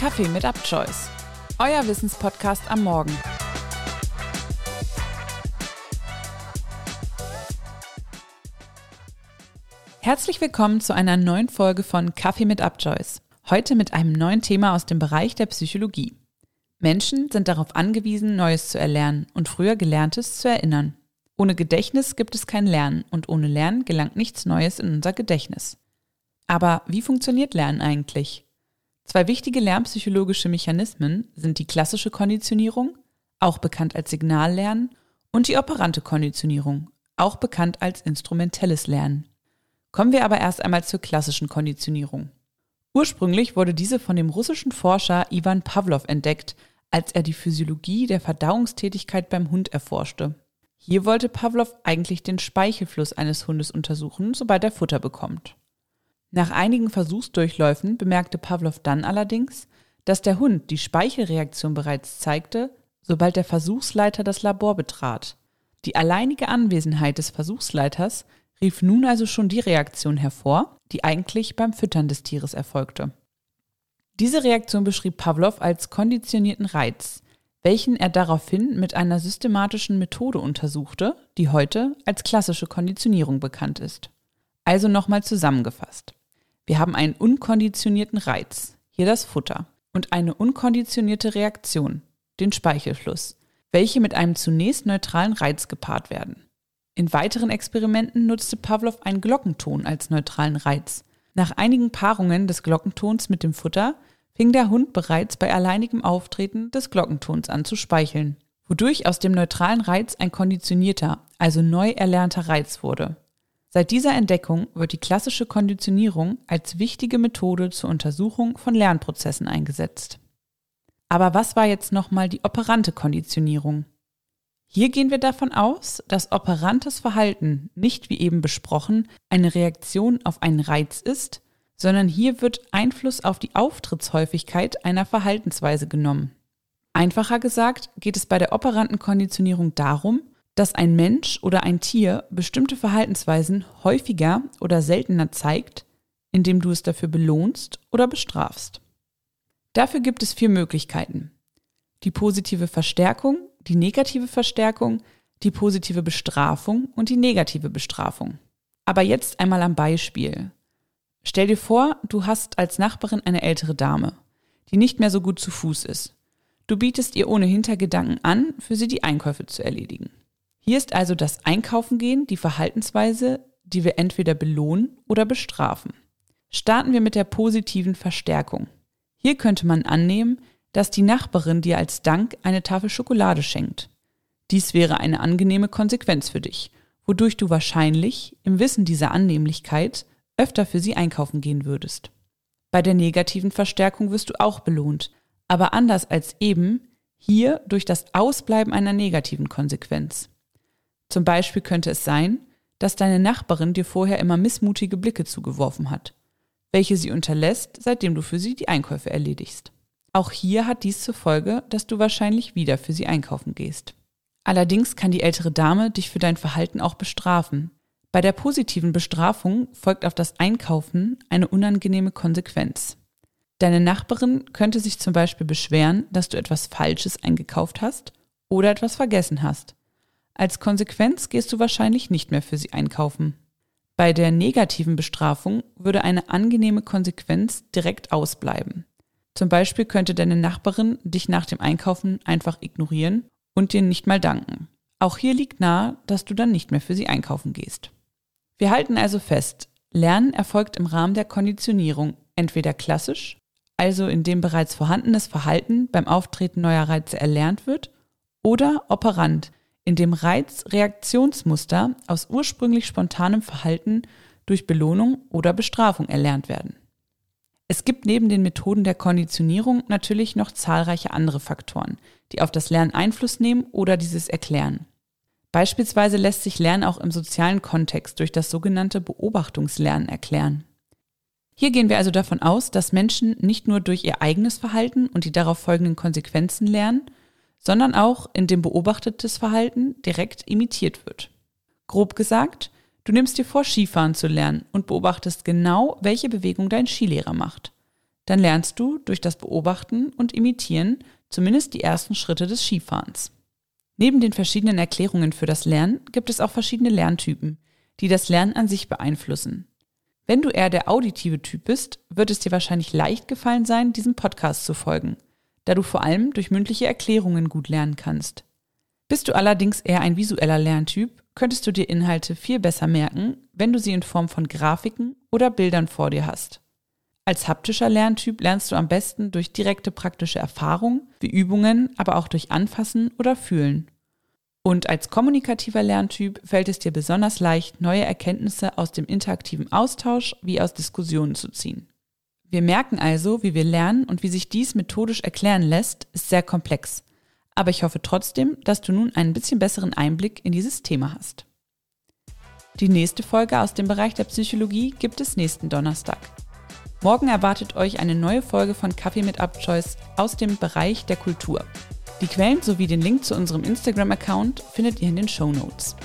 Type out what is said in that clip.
Kaffee mit UpChoice, euer Wissenspodcast am Morgen. Herzlich willkommen zu einer neuen Folge von Kaffee mit UpChoice. Heute mit einem neuen Thema aus dem Bereich der Psychologie. Menschen sind darauf angewiesen, Neues zu erlernen und früher Gelerntes zu erinnern. Ohne Gedächtnis gibt es kein Lernen und ohne Lernen gelangt nichts Neues in unser Gedächtnis. Aber wie funktioniert Lernen eigentlich? Zwei wichtige lernpsychologische Mechanismen sind die klassische Konditionierung, auch bekannt als Signallernen, und die operante Konditionierung, auch bekannt als instrumentelles Lernen. Kommen wir aber erst einmal zur klassischen Konditionierung. Ursprünglich wurde diese von dem russischen Forscher Ivan Pavlov entdeckt, als er die Physiologie der Verdauungstätigkeit beim Hund erforschte. Hier wollte Pavlov eigentlich den Speichelfluss eines Hundes untersuchen, sobald er Futter bekommt. Nach einigen Versuchsdurchläufen bemerkte Pavlov dann allerdings, dass der Hund die Speichelreaktion bereits zeigte, sobald der Versuchsleiter das Labor betrat. Die alleinige Anwesenheit des Versuchsleiters rief nun also schon die Reaktion hervor, die eigentlich beim Füttern des Tieres erfolgte. Diese Reaktion beschrieb Pavlov als konditionierten Reiz, welchen er daraufhin mit einer systematischen Methode untersuchte, die heute als klassische Konditionierung bekannt ist. Also nochmal zusammengefasst. Wir haben einen unkonditionierten Reiz, hier das Futter, und eine unkonditionierte Reaktion, den Speichelfluss, welche mit einem zunächst neutralen Reiz gepaart werden. In weiteren Experimenten nutzte Pavlov einen Glockenton als neutralen Reiz. Nach einigen Paarungen des Glockentons mit dem Futter fing der Hund bereits bei alleinigem Auftreten des Glockentons an zu speicheln, wodurch aus dem neutralen Reiz ein konditionierter, also neu erlernter Reiz wurde. Seit dieser Entdeckung wird die klassische Konditionierung als wichtige Methode zur Untersuchung von Lernprozessen eingesetzt. Aber was war jetzt nochmal die operante Konditionierung? Hier gehen wir davon aus, dass operantes Verhalten nicht wie eben besprochen eine Reaktion auf einen Reiz ist, sondern hier wird Einfluss auf die Auftrittshäufigkeit einer Verhaltensweise genommen. Einfacher gesagt geht es bei der operanten Konditionierung darum, dass ein Mensch oder ein Tier bestimmte Verhaltensweisen häufiger oder seltener zeigt, indem du es dafür belohnst oder bestrafst. Dafür gibt es vier Möglichkeiten. Die positive Verstärkung, die negative Verstärkung, die positive Bestrafung und die negative Bestrafung. Aber jetzt einmal am Beispiel. Stell dir vor, du hast als Nachbarin eine ältere Dame, die nicht mehr so gut zu Fuß ist. Du bietest ihr ohne Hintergedanken an, für sie die Einkäufe zu erledigen. Hier ist also das Einkaufen gehen die Verhaltensweise, die wir entweder belohnen oder bestrafen. Starten wir mit der positiven Verstärkung. Hier könnte man annehmen, dass die Nachbarin dir als Dank eine Tafel Schokolade schenkt. Dies wäre eine angenehme Konsequenz für dich, wodurch du wahrscheinlich im Wissen dieser Annehmlichkeit öfter für sie einkaufen gehen würdest. Bei der negativen Verstärkung wirst du auch belohnt, aber anders als eben, hier durch das Ausbleiben einer negativen Konsequenz. Zum Beispiel könnte es sein, dass deine Nachbarin dir vorher immer missmutige Blicke zugeworfen hat, welche sie unterlässt, seitdem du für sie die Einkäufe erledigst. Auch hier hat dies zur Folge, dass du wahrscheinlich wieder für sie einkaufen gehst. Allerdings kann die ältere Dame dich für dein Verhalten auch bestrafen. Bei der positiven Bestrafung folgt auf das Einkaufen eine unangenehme Konsequenz. Deine Nachbarin könnte sich zum Beispiel beschweren, dass du etwas Falsches eingekauft hast oder etwas vergessen hast. Als Konsequenz gehst du wahrscheinlich nicht mehr für sie einkaufen. Bei der negativen Bestrafung würde eine angenehme Konsequenz direkt ausbleiben. Zum Beispiel könnte deine Nachbarin dich nach dem Einkaufen einfach ignorieren und dir nicht mal danken. Auch hier liegt nahe, dass du dann nicht mehr für sie einkaufen gehst. Wir halten also fest, Lernen erfolgt im Rahmen der Konditionierung entweder klassisch, also indem bereits vorhandenes Verhalten beim Auftreten neuer Reize erlernt wird, oder operant, in dem Reiz-Reaktionsmuster aus ursprünglich spontanem Verhalten durch Belohnung oder Bestrafung erlernt werden. Es gibt neben den Methoden der Konditionierung natürlich noch zahlreiche andere Faktoren, die auf das Lernen Einfluss nehmen oder dieses erklären. Beispielsweise lässt sich Lernen auch im sozialen Kontext durch das sogenannte Beobachtungslernen erklären. Hier gehen wir also davon aus, dass Menschen nicht nur durch ihr eigenes Verhalten und die darauf folgenden Konsequenzen lernen, sondern auch indem beobachtetes Verhalten direkt imitiert wird. Grob gesagt, du nimmst dir vor, Skifahren zu lernen und beobachtest genau, welche Bewegung dein Skilehrer macht. dann lernst du durch das Beobachten und Imitieren zumindest die ersten Schritte des Skifahrens. Neben den verschiedenen Erklärungen für das Lernen gibt es auch verschiedene Lerntypen, die das Lernen an sich beeinflussen. Wenn du eher der auditive Typ bist, wird es dir wahrscheinlich leicht gefallen sein, diesem Podcast zu folgen, da du vor allem durch mündliche Erklärungen gut lernen kannst. Bist du allerdings eher ein visueller Lerntyp, könntest du dir Inhalte viel besser merken, wenn du sie in Form von Grafiken oder Bildern vor dir hast. Als haptischer Lerntyp lernst du am besten durch direkte praktische Erfahrung, wie Übungen, aber auch durch Anfassen oder Fühlen. Und als kommunikativer Lerntyp fällt es dir besonders leicht, neue Erkenntnisse aus dem interaktiven Austausch wie aus Diskussionen zu ziehen. Wir merken also, wie wir lernen und wie sich dies methodisch erklären lässt, ist sehr komplex aber ich hoffe trotzdem, dass du nun einen bisschen besseren Einblick in dieses Thema hast. Die nächste Folge aus dem Bereich der Psychologie gibt es nächsten Donnerstag. Morgen erwartet euch eine neue Folge von Kaffee mit Upchoice aus dem Bereich der Kultur. Die Quellen sowie den Link zu unserem Instagram-Account findet ihr in den Show Notes.